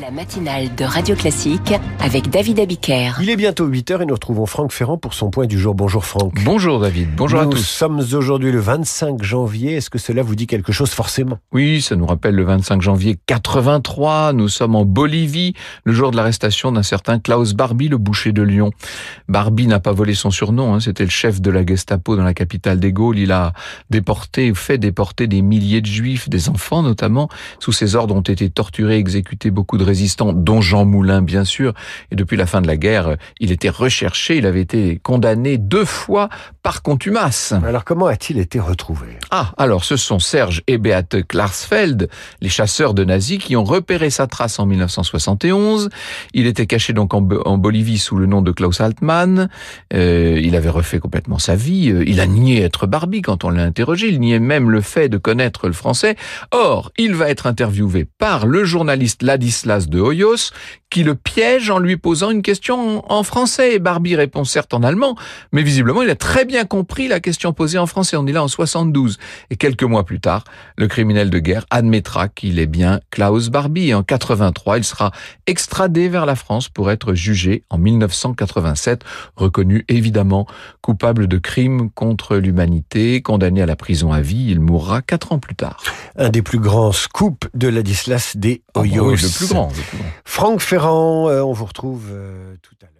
La matinale de Radio Classique avec David Abiker. Il est bientôt 8h et nous retrouvons Franck Ferrand pour son point du jour. Bonjour Franck. Bonjour David, bonjour nous à tous. Nous sommes aujourd'hui le 25 janvier. Est-ce que cela vous dit quelque chose forcément? Oui, ça nous rappelle le 25 janvier 83. Nous sommes en Bolivie, le jour de l'arrestation d'un certain Klaus Barbie, le boucher de Lyon. Barbie n'a pas volé son surnom, hein, c'était le chef de la Gestapo dans la capitale des Gaules. Il a déporté, fait déporter des milliers de juifs, des enfants notamment. Sous ses ordres ont été torturés, exécutés beaucoup de résistants, dont Jean Moulin bien sûr. Et depuis la fin de la guerre, il était recherché, il avait été condamné deux fois par contumace. Alors comment a-t-il été retrouvé? Ah, alors ce sont Serge et Beate Klarsfeld, les chasseurs de nazis, qui ont repéré sa trace en 1971. Il était caché donc en, en Bolivie sous le nom de Klaus Altmann. Euh, il avait refait complètement sa vie. Il a nié être Barbie quand on l'a interrogé. Il niait même le fait de connaître le français. Or, il va être interviewé par le journaliste Ladislas de Hoyos, qui le piège en lui posant une question en français. Et Barbie répond certes en allemand, mais visiblement il a très bien compris la question posée en français. On est là en 72. Et quelques mois plus tard, le criminel de guerre admettra qu'il est bien Klaus Barbie. Et en 83, il sera extradé vers la France pour être jugé en 1987, reconnu évidemment coupable de crimes contre l'humanité, condamné à la prison à vie. Il mourra quatre ans plus tard. Un des plus grands scoops de Ladislas des Hoyos. Oh, oui, le plus grand. Le plus grand. Franck Ferrand, euh, on vous retrouve euh, tout à l'heure.